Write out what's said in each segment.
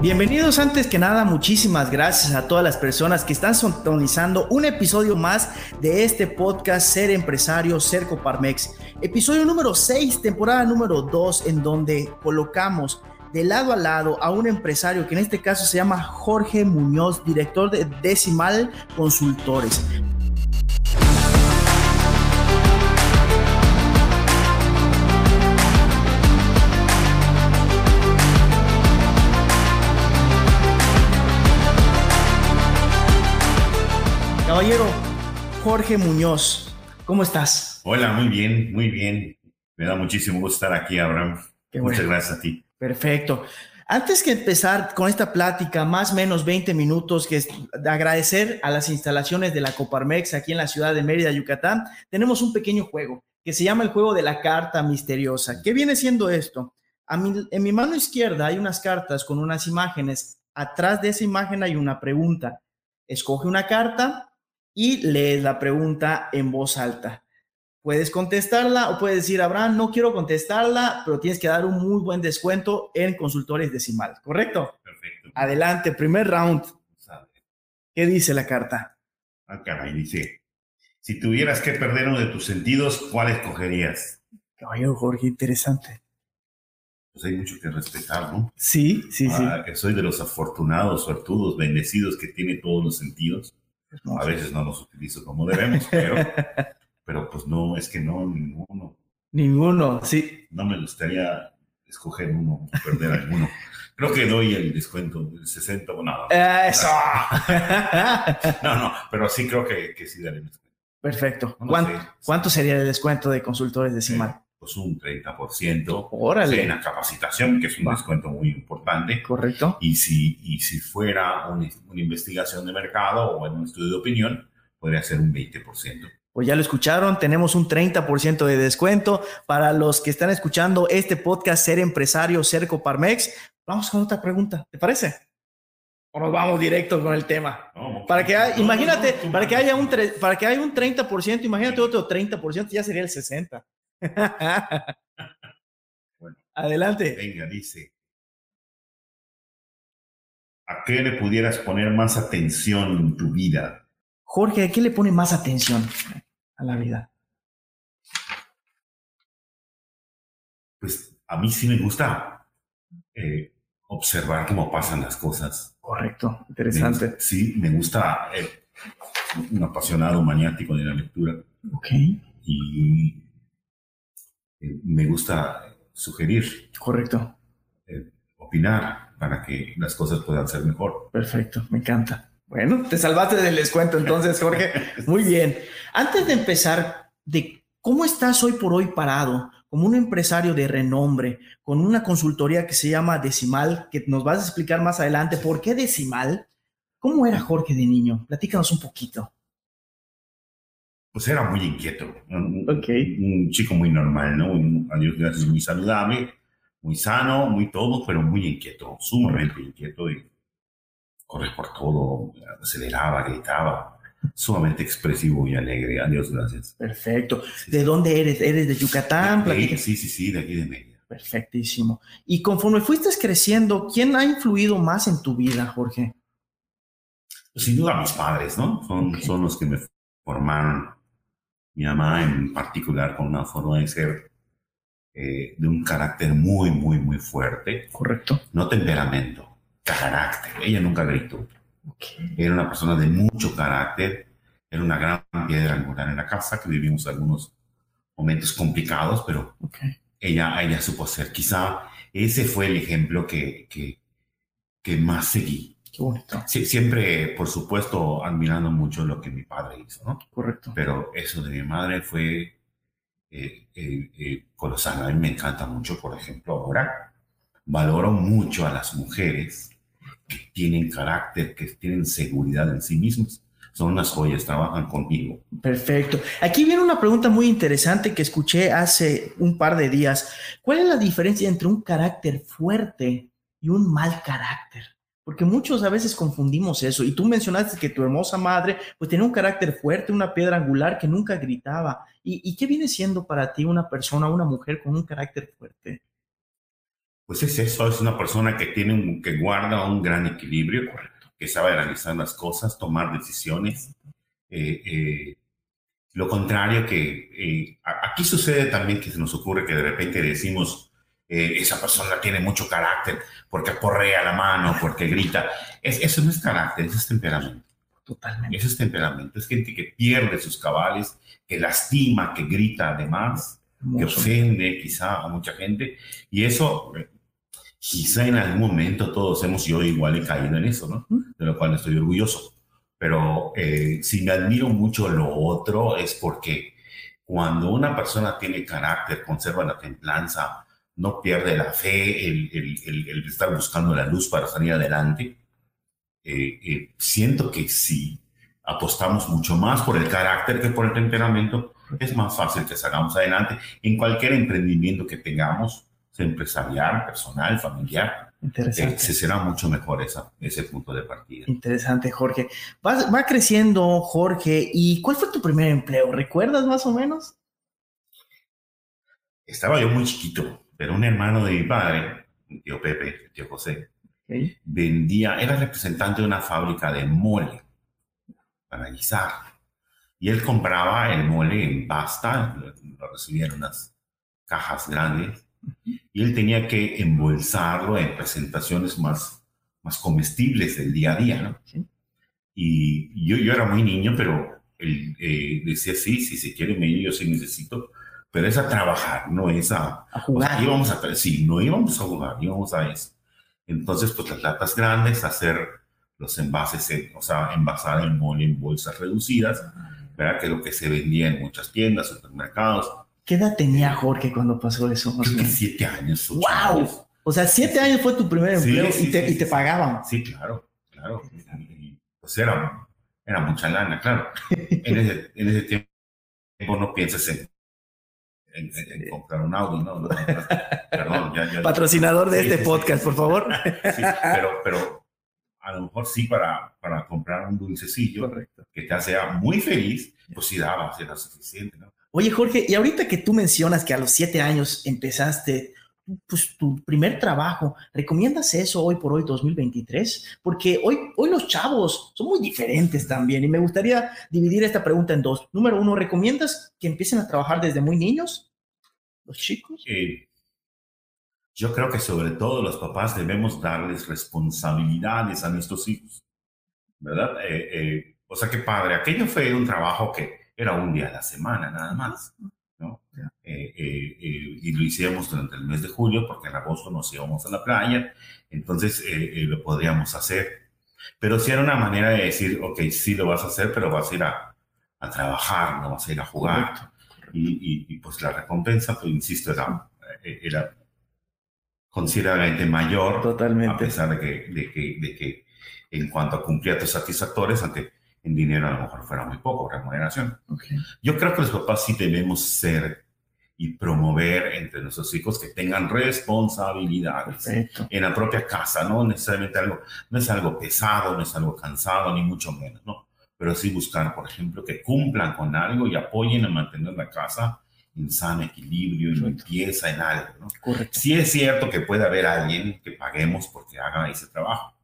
Bienvenidos antes que nada, muchísimas gracias a todas las personas que están sintonizando un episodio más de este podcast Ser Empresario, Ser Coparmex. Episodio número 6, temporada número 2, en donde colocamos de lado a lado a un empresario que en este caso se llama Jorge Muñoz, director de Decimal Consultores. Caballero Jorge Muñoz, ¿cómo estás? Hola, muy bien, muy bien. Me da muchísimo gusto estar aquí, Abraham. Muchas gracias a ti. Perfecto. Antes que empezar con esta plática, más o menos 20 minutos, que es de agradecer a las instalaciones de la Coparmex aquí en la ciudad de Mérida, Yucatán, tenemos un pequeño juego que se llama el juego de la carta misteriosa. ¿Qué viene siendo esto? A en mi mano izquierda hay unas cartas con unas imágenes. Atrás de esa imagen hay una pregunta. Escoge una carta, y lees la pregunta en voz alta. Puedes contestarla o puedes decir, Abraham, no quiero contestarla, pero tienes que dar un muy buen descuento en consultores decimal, ¿correcto? Perfecto. Adelante, primer round. ¿Qué dice la carta? Ah, caray, dice, si tuvieras que perder uno de tus sentidos, ¿cuál escogerías? Caballero Jorge, interesante. Pues hay mucho que respetar, ¿no? Sí, sí, sí. Ah, soy de los afortunados, suertudos, bendecidos que tiene todos los sentidos a veces no los utilizo como debemos, pero, pero pues no, es que no, ninguno. Ninguno, sí. No me gustaría escoger uno, perder alguno. Creo que doy el descuento del 60 o nada. ¡Eso! no, no, pero sí creo que, que sí daré el descuento. Perfecto. ¿Cuánto, sería el descuento de consultores decimal? Pues un 30% Órale. en la capacitación, que es un descuento muy importante. Correcto. Y si, y si fuera una, investigación de mercado o en un estudio de opinión, podría ser un 20%. Pues ya lo escucharon, tenemos un 30% de descuento para los que están escuchando este podcast Ser Empresario, Ser Coparmex. Vamos con otra pregunta, ¿te parece? O nos vamos directo con el tema. para que imagínate, para que haya un para que haya un 30%, imagínate otro 30%, ya sería el 60. bueno, Adelante. Venga, dice. ¿A qué le pudieras poner más atención en tu vida? Jorge, ¿a qué le pone más atención a la vida? Pues a mí sí me gusta eh, observar cómo pasan las cosas. Correcto, interesante. sí, me gusta eh, un apasionado maniático de la lectura. Ok. Y eh, me gusta sugerir. Correcto. Eh, opinar para que las cosas puedan ser mejor. Perfecto, me encanta. Bueno, te salvaste del descuento entonces, Jorge. Muy bien. Antes de empezar, de cómo estás hoy por hoy parado como un empresario de renombre, con una consultoría que se llama Decimal, que nos vas a explicar más adelante por qué Decimal. ¿Cómo era Jorge de niño? Platícanos un poquito pues era muy inquieto. Un, chico muy normal, ¿no? adiós, gracias, muy saludable, muy sano, muy todo, pero muy inquieto, sumamente inquieto y corre por todo, aceleraba, gritaba, sumamente expresivo y alegre. Adiós, gracias. Perfecto. ¿De dónde eres? ¿Eres de Yucatán? sí, sí, sí, de aquí de Mérida. Perfectísimo. Y conforme fuiste creciendo, ¿quién ha influido más en tu vida, Jorge? Sin duda mis padres, ¿no? Son, son los que me formaron mi mamá en particular con una forma de ser eh, de un carácter muy, muy, muy fuerte. Correcto. No temperamento, carácter. Ella nunca gritó. Era una persona de mucho carácter. Era una gran piedra angular en la casa, que vivimos algunos momentos complicados, pero ella, ella supo ser. Quizá ese fue el ejemplo que, que, que más seguí. Qué bonito. Sí, siempre, por supuesto, admirando mucho lo que mi padre hizo, ¿no? Correcto. Pero eso de mi madre fue eh, eh, eh, colosal. A mí me encanta mucho, por ejemplo, ahora valoro mucho a las mujeres que tienen carácter, que tienen seguridad en sí mismas. Son unas joyas, trabajan conmigo. Perfecto. Aquí viene una pregunta muy interesante que escuché hace un par de días. ¿Cuál es la diferencia entre un carácter fuerte y un mal carácter? Porque muchos a veces confundimos eso. Y tú mencionaste que tu hermosa madre pues tenía un carácter fuerte, una piedra angular que nunca gritaba. ¿Y, qué viene siendo para ti una persona, una mujer con un carácter fuerte? Pues es eso, es una persona que tiene un, que guarda un gran equilibrio, que sabe analizar las cosas, tomar decisiones. Eh, eh, lo contrario que eh, aquí sucede también que se nos ocurre que de repente decimos, esa persona tiene mucho carácter porque aporrea la mano, porque grita. Es, eso no es carácter, eso es temperamento. Totalmente. Eso es temperamento. Es gente que pierde sus cabales, que lastima, que grita además, que ofende quizá a mucha gente. Y eso, quizá en algún momento todos hemos, yo igual he caído en eso, ¿no? De lo cual estoy orgulloso. Pero eh, si me admiro mucho lo otro es porque cuando una persona tiene carácter, conserva la templanza, no pierde la fe, el, el, estar buscando la luz para salir adelante, eh, eh, siento que si apostamos mucho más por el carácter que por el temperamento, es más fácil que salgamos adelante en cualquier emprendimiento que tengamos, empresarial, personal, familiar. Interesante. se será mucho mejor esa, ese punto de partida. Interesante, Jorge. Va, va creciendo, Jorge. ¿Y cuál fue tu primer empleo? ¿Recuerdas más o menos? Estaba yo muy chiquito, pero un hermano de mi padre, mi tío Pepe, el tío José, vendía, era representante de una fábrica de mole para guisar. Y él compraba el mole en pasta, lo recibía en unas cajas grandes, y él tenía que embolsarlo en presentaciones más, más comestibles del día a día, ¿no? Y yo, yo era muy niño, pero él eh, decía, sí, si se quiere medir, yo sí necesito, pero es a trabajar, no es a, a jugar. íbamos a, sí, no íbamos a jugar, íbamos a eso. Entonces, pues las latas grandes, hacer los envases, o sea, envasar el mole en bolsas reducidas, ¿verdad? Que es lo que se vendía en muchas tiendas, supermercados. ¿Qué edad tenía Jorge cuando pasó eso? Creo que siete años. ¡Wow! O sea, siete años fue tu primer empleo y, te, y, te, pagaban. Sí, claro, claro. pues era, era mucha lana, claro. en, ese, en ese tiempo no piensas en en, comprar un Audi, ¿no? Perdón, ya, Patrocinador de este podcast, por favor. pero, pero a lo mejor sí para, para comprar un dulcecillo que te hace muy feliz, pues sí daba, era suficiente, ¿no? Oye, Jorge, y ahorita que tú mencionas que a los siete años empezaste pues, tu primer trabajo, ¿recomiendas eso hoy por hoy, 2023? Porque hoy, hoy los chavos son muy diferentes también y me gustaría dividir esta pregunta en dos. Número uno, ¿recomiendas que empiecen a trabajar desde muy niños los chicos? Eh, yo creo que sobre todo los papás debemos darles responsabilidades a nuestros hijos, ¿verdad? Eh, eh, o sea, qué padre, aquello fue un trabajo que era un día a la semana nada más. Eh, eh, eh, y lo hicimos durante el mes de julio porque en agosto nos íbamos a la playa, entonces lo podríamos hacer. Pero sí era una manera de decir, ok, sí lo vas a hacer, pero vas a ir a, a trabajar, no vas a ir a jugar. Y, y, pues la recompensa, pues insisto, era, era considerablemente mayor. Totalmente. A pesar de que, de que, de que en cuanto a cumplir a tus satisfactores, ante en dinero a lo mejor fuera muy poco, remuneración. Yo creo que los papás sí debemos ser y promover entre nuestros hijos que tengan responsabilidades en la propia casa, no necesariamente algo, no es algo pesado, no es algo cansado, ni mucho menos, ¿no? Pero sí buscar, por ejemplo, que cumplan con algo y apoyen a mantener la casa en sano equilibrio, y limpieza, en algo, ¿no? Correcto. Sí es cierto que puede haber alguien que paguemos porque haga ese trabajo,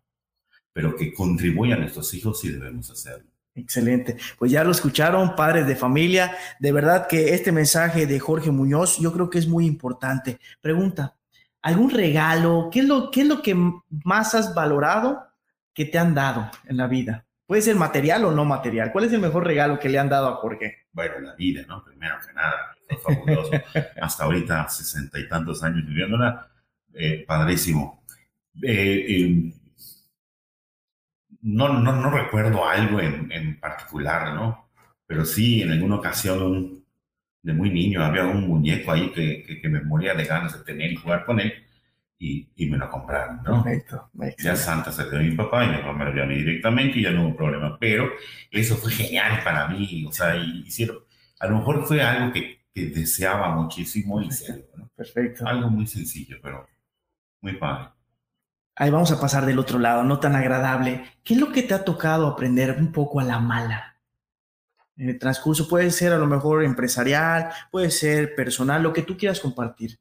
pero que contribuya a nuestros hijos sí debemos hacerlo. Excelente. Pues ya lo escucharon, padres de familia. De verdad que este mensaje de Jorge Muñoz yo creo que es muy importante. Pregunta, ¿algún regalo? ¿Qué es lo, qué es lo que más has valorado que te han dado en la vida? Puede ser material o no material. ¿Cuál es el mejor regalo que le han dado a Jorge? Bueno, la vida, ¿no? Primero que nada, fue fabuloso. Hasta ahorita, sesenta y tantos años viviéndola, eh, padrísimo. Eh, eh, no, no, no recuerdo algo en, en, particular, ¿no? Pero sí, en alguna ocasión, de muy niño, había un muñeco ahí que, que, me moría de ganas de tener y jugar con él, y, y me lo compraron, ¿no? Perfecto. Ya Santa se dio a mi papá y mi papá me lo dio a mí directamente y ya no hubo problema. Pero eso fue genial para mí, o sea, hicieron, a lo mejor fue algo que, que deseaba muchísimo y ¿no? Perfecto. Algo muy sencillo, pero muy padre. Ahí vamos a pasar del otro lado, no tan agradable. ¿Qué es lo que te ha tocado aprender un poco a la mala? En el transcurso puede ser a lo mejor empresarial, puede ser personal, lo que tú quieras compartir.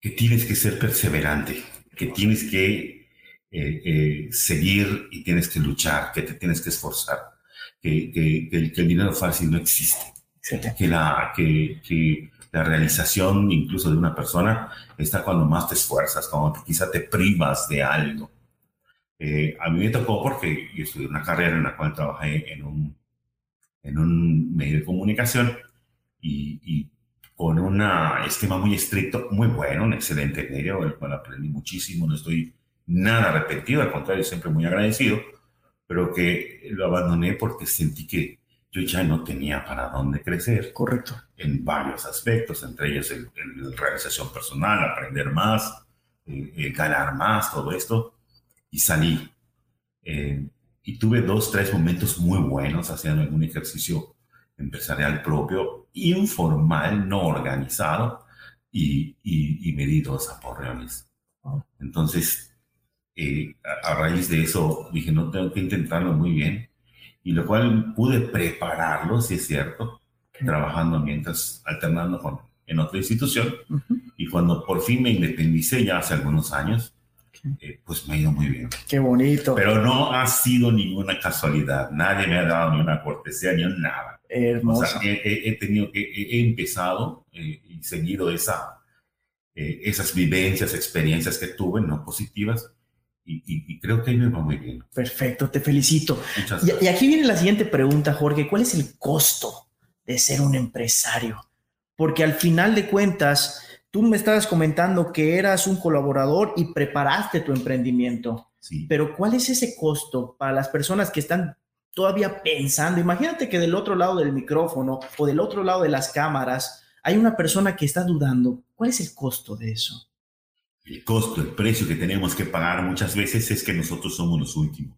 Que tienes que ser perseverante, que tienes que eh, eh, seguir y tienes que luchar, que te tienes que esforzar, que, el, dinero fácil no existe, que la, que, que la realización incluso de una persona está cuando más te esfuerzas, cuando quizá te privas de algo. Eh, a mí me tocó porque yo estudié una carrera en la cual trabajé en un, en un medio de comunicación y, con un esquema muy estricto, muy bueno, un excelente medio, el cual aprendí muchísimo, no estoy nada arrepentido, al contrario, siempre muy agradecido, pero que lo abandoné porque sentí que yo ya no tenía para dónde crecer. Correcto. En varios aspectos, entre ellos en, realización personal, aprender más, eh, eh, ganar más, todo esto. Y salí. Eh, y tuve dos, tres momentos muy buenos haciendo algún ejercicio empresarial propio, informal, no organizado, y, y, me di dos aporreones. Entonces, a, a, raíz de eso, dije, no, tengo que intentarlo muy bien y lo cual pude prepararlo, si es cierto, trabajando mientras, alternando con, en otra institución. Y cuando por fin me independicé, ya hace algunos años, eh, pues me ha ido muy bien. Qué bonito. Pero no ha sido ninguna casualidad. Nadie me ha dado ni una cortesía ni nada. Hermoso. O sea, he, tenido que, he, empezado eh, y seguido esa, eh, esas vivencias, experiencias que tuve, no positivas, y, creo que ahí me va muy bien. Perfecto, te felicito. Y, y, aquí viene la siguiente pregunta, Jorge. ¿Cuál es el costo de ser un empresario? Porque al final de cuentas, tú me estabas comentando que eras un colaborador y preparaste tu emprendimiento. Sí. Pero ¿cuál es ese costo para las personas que están todavía pensando? Imagínate que del otro lado del micrófono o del otro lado de las cámaras hay una persona que está dudando. ¿Cuál es el costo de eso? El costo, el precio que tenemos que pagar muchas veces es que nosotros somos los últimos.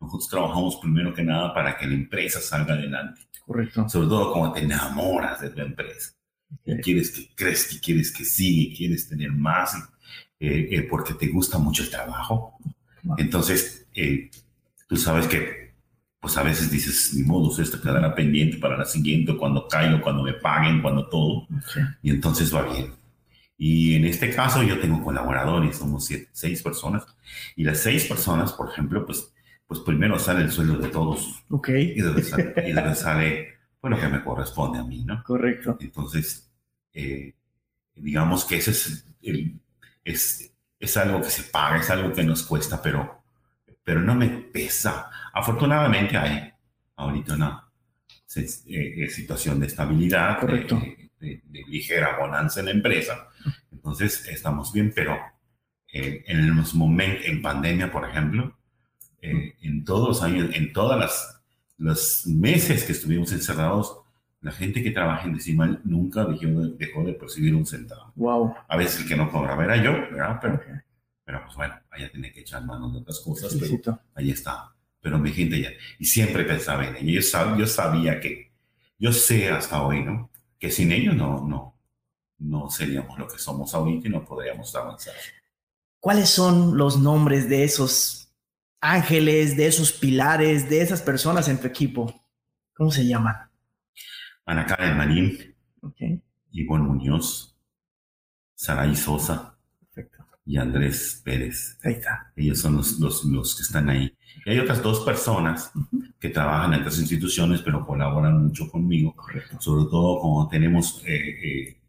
Nosotros trabajamos primero que nada para que la empresa salga adelante. Correcto. Sobre todo cuando te enamoras de tu empresa. Y quieres que crezca, quieres que siga, quieres tener más, eh, eh, porque te gusta mucho el trabajo. Entonces, eh, tú sabes que, pues a veces dices, ni modo, esto quedará pendiente para la siguiente, cuando caigo, cuando me paguen, cuando todo. Y entonces va bien. Y en este caso yo tengo colaboradores, somos siete, seis personas. Y las seis personas, por ejemplo, pues, pues primero sale el sueldo de todos. Ok. Y después sale, y sale pues, lo que me corresponde a mí, ¿no? Correcto. Entonces, eh, digamos que ese es, el, es, es algo que se paga, es algo que nos cuesta, pero, pero no me pesa. Afortunadamente hay ahorita una eh, situación de estabilidad. Correcto. Eh, de, ligera bonanza en la empresa. Entonces, estamos bien, pero eh, en los momentos, en pandemia, por ejemplo, eh, en todos los años, en todas las los meses que estuvimos encerrados, la gente que trabaja en Decimal nunca dejó de, dejó de percibir un centavo. Wow. A veces el que no cobraba era yo, ¿verdad? Pero, pero pues bueno, allá tiene que echar manos de otras cosas, pero ahí está. Pero mi gente ya, y siempre pensaba en ello. Yo, yo sabía que, yo sé hasta hoy, ¿no? Que sin ellos no, no, no seríamos lo que somos ahorita y no podríamos avanzar. ¿Cuáles son los nombres de esos ángeles, de esos pilares, de esas personas en tu equipo? ¿Cómo se llaman? Ana Karen Marín, okay. Ivonne Muñoz, Saraí Sosa y Andrés Pérez. Ahí está. Ellos son los, los, los que están ahí. Y hay otras dos personas que trabajan en otras instituciones, pero colaboran mucho conmigo, Correcto. sobre todo cuando tenemos eh, eh,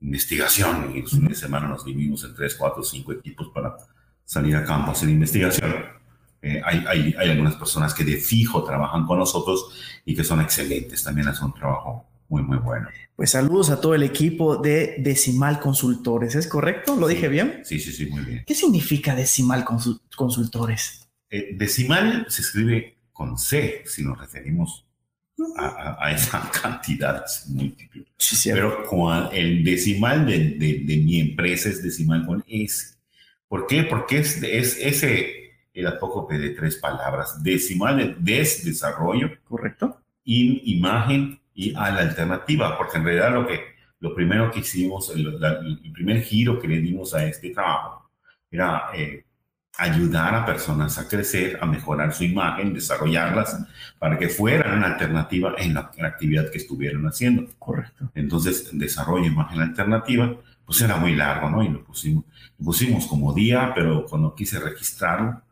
investigación. Y los fines de semana nos dividimos en tres, cuatro, cinco equipos para salir a campo a hacer investigación. Eh, hay, hay, hay, algunas personas que de fijo trabajan con nosotros y que son excelentes, también hacen un trabajo muy, muy bueno. Pues saludos a todo el equipo de Decimal Consultores, ¿es correcto? ¿Lo dije bien? Sí, sí, sí, muy bien. ¿Qué significa Decimal Consultores? decimal se escribe con C, si nos referimos a, esa cantidad múltiple. Pero con el decimal de, de, mi empresa es decimal con S. ¿Por qué? Porque es, es ese, el apócope de tres palabras. Decimal de desarrollo. Correcto. In, imagen y a la alternativa, porque en realidad lo que lo primero que hicimos, el, el primer giro que le dimos a este trabajo era eh, ayudar a personas a crecer, a mejorar su imagen, desarrollarlas para que fueran una alternativa en la, actividad que estuvieran haciendo. Correcto. Entonces, desarrollo imagen alternativa, pues era muy largo, ¿no? Y lo pusimos, lo pusimos como día, pero cuando quise registrarlo,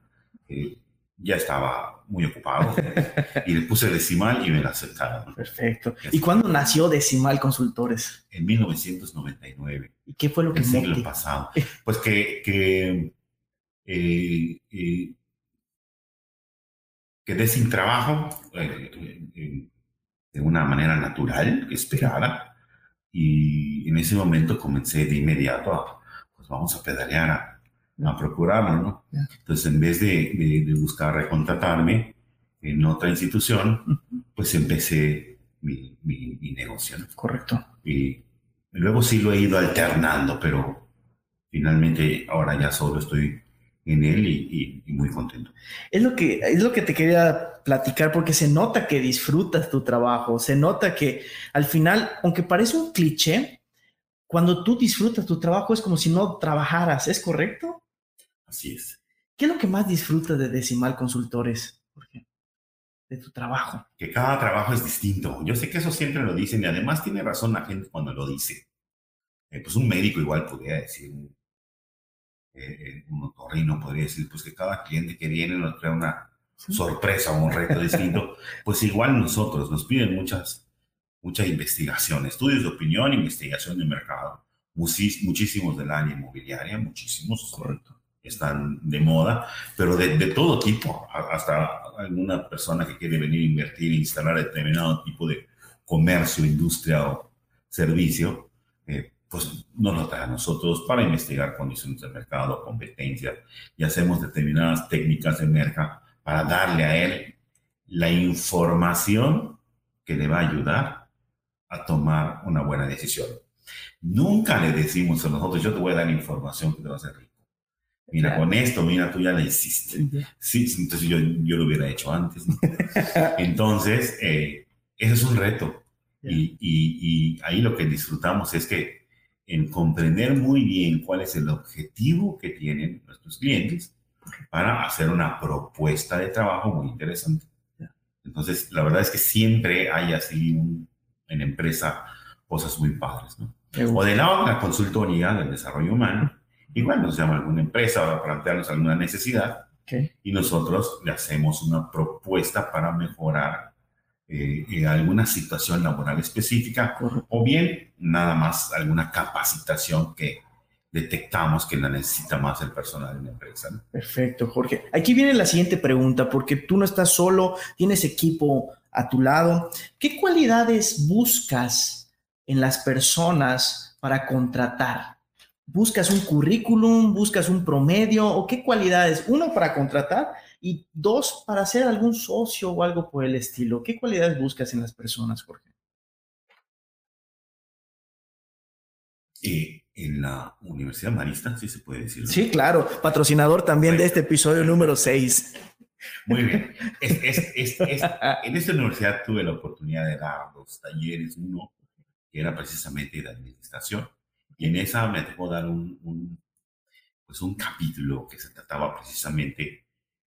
eh, ya estaba muy ocupado y le puse decimal y me la aceptaron. Perfecto. ¿Y cuándo nació Decimal Consultores? En 1999. ¿Y qué fue lo que El siglo pasado. Pues que, que eh, eh, quedé sin trabajo eh, de una manera natural, esperada, y en ese momento comencé de inmediato a, pues vamos a pedalear a, a procurarlo, ¿no? Entonces, en vez de, de, buscar recontratarme en otra institución, pues empecé mi, mi, negocio. Correcto. Y luego sí lo he ido alternando, pero finalmente ahora ya solo estoy en él y, muy contento. Es lo, que, es lo que te quería platicar porque se nota que disfrutas tu trabajo, se nota que al final, aunque parece un cliché, cuando tú disfrutas tu trabajo es como si no trabajaras, ¿es correcto? Así es. ¿Qué es lo que más disfrutas de Decimal Consultores, Jorge? De tu trabajo. Que cada trabajo es distinto. Yo sé que eso siempre lo dicen y además tiene razón la gente cuando lo dice. Eh, pues un médico igual podría decir, un, eh, un otorrino podría decir, pues que cada cliente que viene nos trae una sorpresa o un reto distinto. pues igual nosotros nos piden muchas, mucha investigación, estudios de opinión, investigación de mercado. muchísimos del área inmobiliaria, muchísimos. Correcto están de moda, pero de, todo tipo, hasta alguna persona que quiere venir a invertir e instalar determinado tipo de comercio, industria o servicio, eh, pues nos lo trae a nosotros para investigar condiciones de mercado, competencia, y hacemos determinadas técnicas de mercado para darle a él la información que le va a ayudar a tomar una buena decisión. Nunca le decimos a nosotros, yo te voy a dar información que te va a hacer Mira, con esto, mira, tú ya la hiciste. Sí, entonces yo, yo lo hubiera hecho antes. entonces, eh, eso es un reto. Y, y, ahí lo que disfrutamos es que en comprender muy bien cuál es el objetivo que tienen nuestros clientes para hacer una propuesta de trabajo muy interesante. Entonces, la verdad es que siempre hay así en empresa cosas muy padres, ¿no? O del lado de la consultoría del desarrollo humano, Igual nos llama alguna empresa para plantearnos alguna necesidad y nosotros le hacemos una propuesta para mejorar eh, alguna situación laboral específica o bien nada más alguna capacitación que detectamos que la necesita más el personal en la empresa. Perfecto, Jorge. Aquí viene la siguiente pregunta, porque tú no estás solo, tienes equipo a tu lado. ¿Qué cualidades buscas en las personas para contratar? Buscas un currículum, buscas un promedio o qué cualidades, uno para contratar y dos para ser algún socio o algo por el estilo. ¿Qué cualidades buscas en las personas, Jorge? Eh, en la Universidad Marista, sí se puede decir. Sí, claro, patrocinador también de este episodio número 6. Muy bien. en esta universidad tuve la oportunidad de dar dos talleres, uno que era precisamente de administración y en esa me dejó dar un, pues un capítulo que se trataba precisamente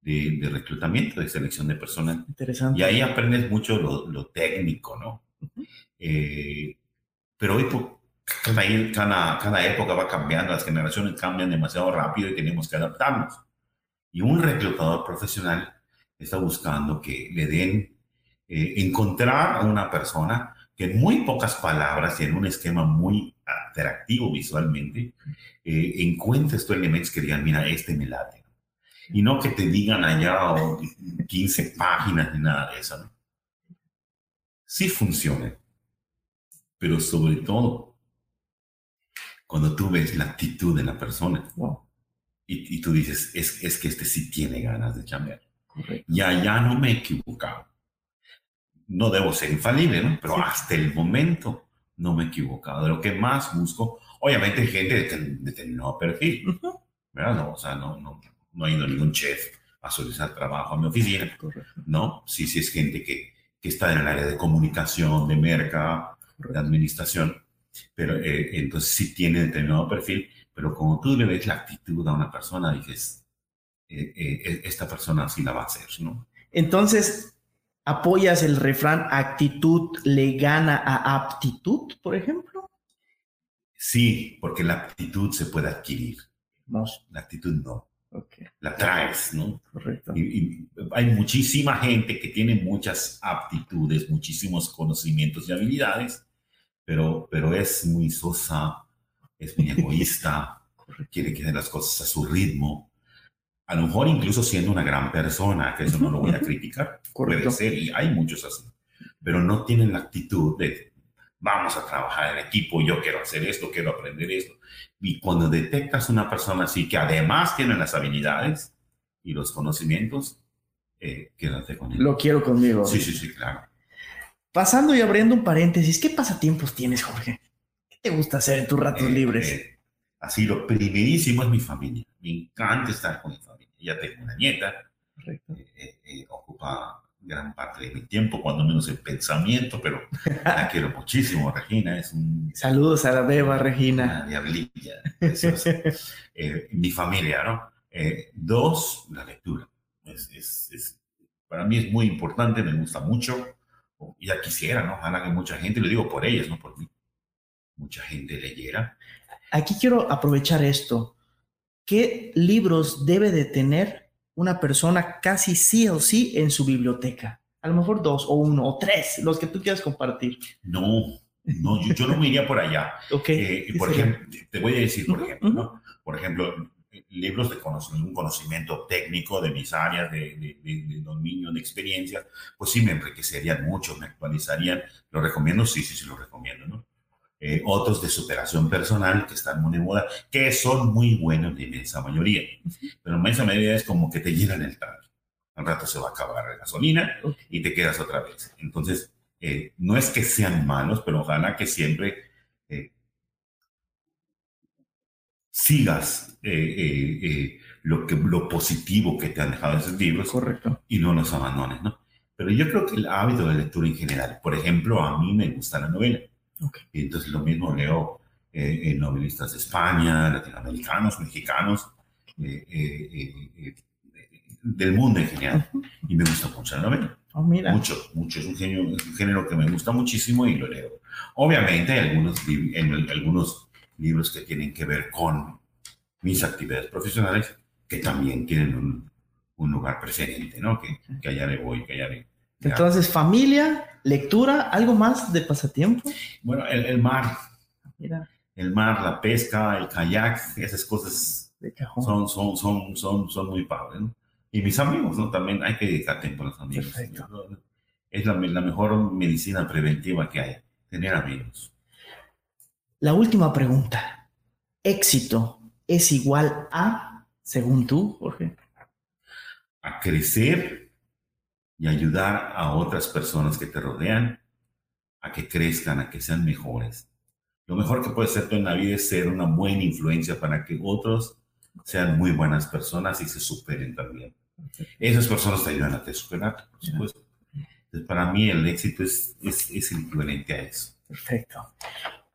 de, reclutamiento, de selección de personal. Interesante. Y ahí aprendes mucho lo, técnico, ¿no? Eh, pero hoy cada, cada, época va cambiando, las generaciones cambian demasiado rápido y tenemos que adaptarnos. Y un reclutador profesional está buscando que le den, eh, encontrar a una persona que en muy pocas palabras y en un esquema muy atractivo visualmente, eh, encuentres tú elementos que digan, mira, este me late. Y no que te digan allá 15 páginas ni nada de eso. ¿no? Sí funciona, pero sobre todo cuando tú ves la actitud de la persona y, y, tú dices, es, es, que este sí tiene ganas de chambear. Ya, ya no me he equivocado no debo ser infalible, ¿no? Pero hasta el momento no me he equivocado. De lo que más busco, obviamente gente de determinado perfil, ¿verdad? No, o sea, no, no, no ha ido ningún chef a solicitar trabajo a mi oficina, ¿no? Sí, sí es gente que, que está en el área de comunicación, de merca, de administración, pero eh, entonces sí tiene determinado perfil, pero como tú le ves la actitud a una persona, dices, eh, eh, esta persona sí la va a hacer, ¿no? Entonces, ¿apoyas el refrán actitud le gana a aptitud, por ejemplo? Sí, porque la actitud se puede adquirir. No. La actitud no. La traes, ¿no? Correcto. Y, hay muchísima gente que tiene muchas aptitudes, muchísimos conocimientos y habilidades, pero, pero es muy sosa, es muy egoísta, quiere que las cosas a su ritmo. A lo mejor incluso siendo una gran persona, que eso no lo voy a criticar, puede ser, y hay muchos así, pero no tienen la actitud de vamos a trabajar en equipo, yo quiero hacer esto, quiero aprender esto. Y cuando detectas una persona así que además tiene las habilidades y los conocimientos, eh, quédate con él. Lo quiero conmigo. Sí, sí, sí, claro. Pasando y abriendo un paréntesis, ¿qué pasatiempos tienes, Jorge? ¿Qué te gusta hacer en tus ratos eh, libres? Eh, así, lo primerísimo es mi familia. Me encanta estar con mi familia. Ya tengo una nieta. Correcto. ocupa gran parte de mi tiempo, cuando menos el pensamiento, pero la quiero muchísimo, Regina. Es un, Saludos a la beba, Regina. Una diablilla. Eh, mi familia, ¿no? Eh, dos, la lectura. Es, es, para mí es muy importante, me gusta mucho. Ya quisiera, ¿no? Ojalá que mucha gente, lo digo por ellas, no por mí, mucha gente leyera. Aquí quiero aprovechar esto. ¿Qué libros debe de tener una persona casi sí o sí en su biblioteca. A lo mejor dos o uno o tres, los que tú quieras compartir. No, no, yo, no me iría por allá. Ok. Eh, por ejemplo, te voy a decir, por ejemplo, ¿no? Por ejemplo, libros de conocimiento, un conocimiento técnico de mis áreas de, de, dominio, de experiencia, pues sí me enriquecerían mucho, me actualizarían. ¿Lo recomiendo? Sí, sí, sí, lo recomiendo, ¿no? Eh, otros de superación personal que están muy de moda, que son muy buenos de inmensa mayoría. Pero inmensa mayoría es como que te llenan el tanque. Al rato se va a acabar la gasolina y te quedas otra vez. Entonces, eh, no es que sean malos, pero ojalá que siempre eh, sigas lo, que, lo positivo que te han dejado esos libros Correcto. y no los abandones, ¿no? Pero yo creo que el hábito de lectura en general, por ejemplo, a mí me gusta la novela y entonces lo mismo leo eh, novelistas de España, latinoamericanos, mexicanos, eh, eh, del mundo en general. Y me gusta mucho la novela. Oh, mira. Mucho, mucho. Es un, género, un género que me gusta muchísimo y lo leo. Obviamente hay algunos, en algunos libros que tienen que ver con mis actividades profesionales que también tienen un, un lugar preferente, ¿no? Que, que allá le voy, que allá le entonces, familia, lectura, ¿algo más de pasatiempo? Bueno, el, mar. Mira. El mar, la pesca, el kayak, esas cosas Son, son, son, son, son muy padres. ¿no? Y mis amigos, ¿no? También hay que dedicar tiempo a los amigos. Es la, la mejor medicina preventiva que hay, tener amigos. La última pregunta. ¿Éxito es igual a, según tú, Jorge? A crecer y ayudar a otras personas que te rodean a que crezcan, a que sean mejores. Lo mejor que puede ser tú en la vida es ser una buena influencia para que otros sean muy buenas personas y se superen también. Esas personas te ayudan a te superar, por supuesto. Entonces, para mí el éxito es, es, es equivalente a eso. Perfecto.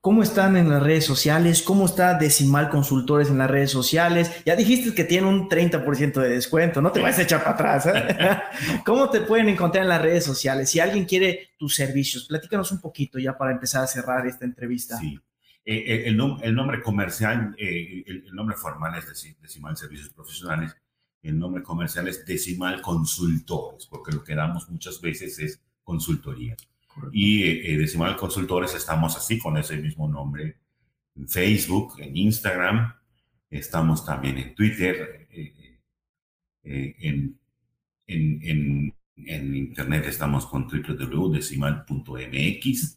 ¿Cómo están en las redes sociales? ¿Cómo está Decimal Consultores en las redes sociales? Ya dijiste que tiene un 30% de descuento, no te vas a echar para atrás. ¿eh? ¿Cómo te pueden encontrar en las redes sociales? Si alguien quiere tus servicios, platícanos un poquito ya para empezar a cerrar esta entrevista. Sí. Eh, eh, el, nombre comercial, el, nombre formal es Decimal Servicios Profesionales, el nombre comercial es Decimal Consultores, porque lo que damos muchas veces es consultoría. Y eh, Decimal Consultores estamos así con ese mismo nombre en Facebook, en Instagram, estamos también en Twitter, eh, eh, en, en, en, Internet estamos con www.decimal.mx.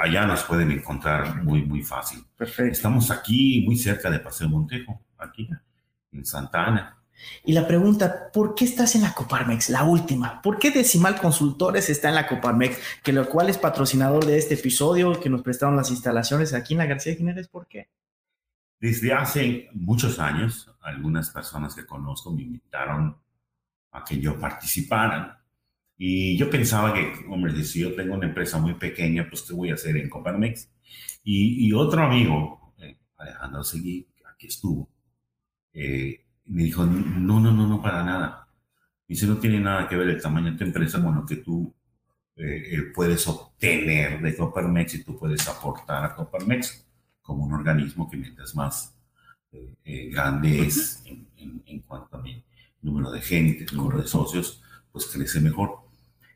Allá nos pueden encontrar muy, muy fácil. Perfecto. Estamos aquí, muy cerca de Paseo Montejo, aquí, en Santana. Y la pregunta, ¿por qué estás en la Coparmex? La última. ¿Por qué Decimal Consultores está en la Coparmex? Que lo cual es patrocinador de este episodio, que nos prestaron las instalaciones aquí en la García Jiménez. ¿Por qué? Desde hace muchos años, algunas personas que conozco me invitaron a que yo participara. Y yo pensaba que, hombre, si yo tengo una empresa muy pequeña, pues ¿qué voy a hacer en Coparmex? Y, otro amigo, eh, Alejandro Seguí, que estuvo, eh, me dijo, no, no, no, no, para nada. Dice, no tiene nada que ver el tamaño de tu empresa con lo que tú eh, eh, puedes obtener de Coparmex y tú puedes aportar a Coparmex como un organismo que mientras más grande es en, cuanto a mi número de gente, número de socios, pues crece mejor.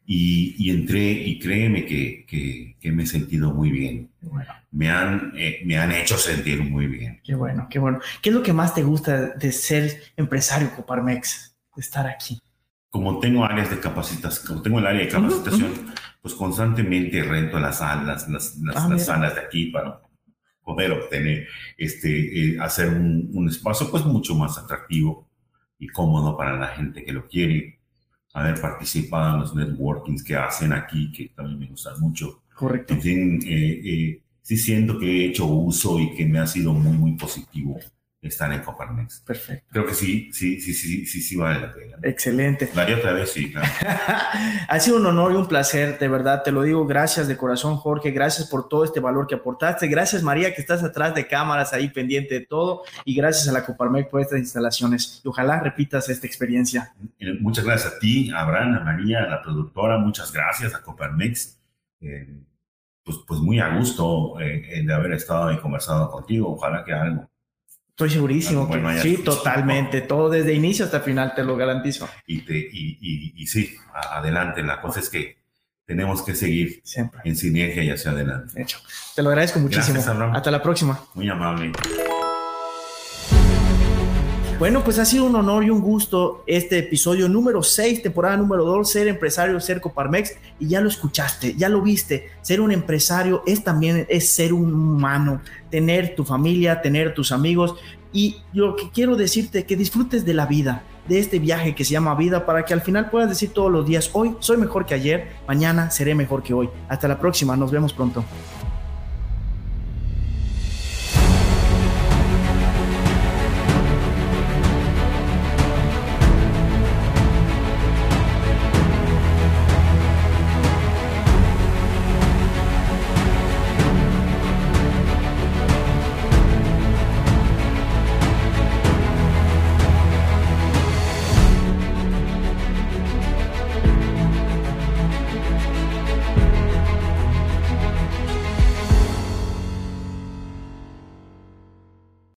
Y, entré y créeme que, que, me he sentido muy bien. Me, han, eh, me han hecho sentir muy bien. Qué bueno, qué bueno. ¿Qué es lo que más te gusta de ser empresario Coparmex, de estar aquí? Como tengo áreas de capacitación, como tengo el área de capacitación, pues constantemente rento las salas, las, las, ah, salas de aquí para poder obtener, este, eh, hacer un, un espacio pues mucho más atractivo y cómodo para la gente que lo quiere haber participado en los networkings que hacen aquí, que también me gustan mucho. Correcto. En fin, eh, eh, sí siento que he hecho uso y que me ha sido muy, muy positivo estar en Coparmex. Perfecto. Creo que sí, sí, sí, sí, sí, sí vale la pena. Excelente. Daría otra vez, sí, claro. ha sido un honor y un placer, de verdad, te lo digo, gracias de corazón, Jorge, gracias por todo este valor que aportaste, gracias María, que estás atrás de cámaras ahí pendiente de todo, y gracias a la Coparmex por estas instalaciones. Y ojalá repitas esta experiencia. Eh, muchas gracias a ti, a Abraham, a María, a la productora, muchas gracias a Coparmex. Eh, pues, pues muy a gusto eh, de haber estado y conversado contigo. Ojalá que algo Estoy segurísimo que sí, totalmente. Todo desde inicio hasta final, te lo garantizo. Y, te, y, y, sí, adelante. La cosa es que tenemos que seguir Siempre. en sinergia y hacia adelante. Hecho. Te lo agradezco muchísimo. hasta la próxima. Muy amable. Bueno, pues ha sido un honor y un gusto este episodio número 6, temporada número 2, ser empresario, ser Coparmex. Y ya lo escuchaste, ya lo viste. Ser un empresario es también es ser un humano, tener tu familia, tener tus amigos. Y lo que quiero decirte que disfrutes de la vida, de este viaje que se llama vida, para que al final puedas decir todos los días, hoy soy mejor que ayer, mañana seré mejor que hoy. Hasta la próxima, nos vemos pronto.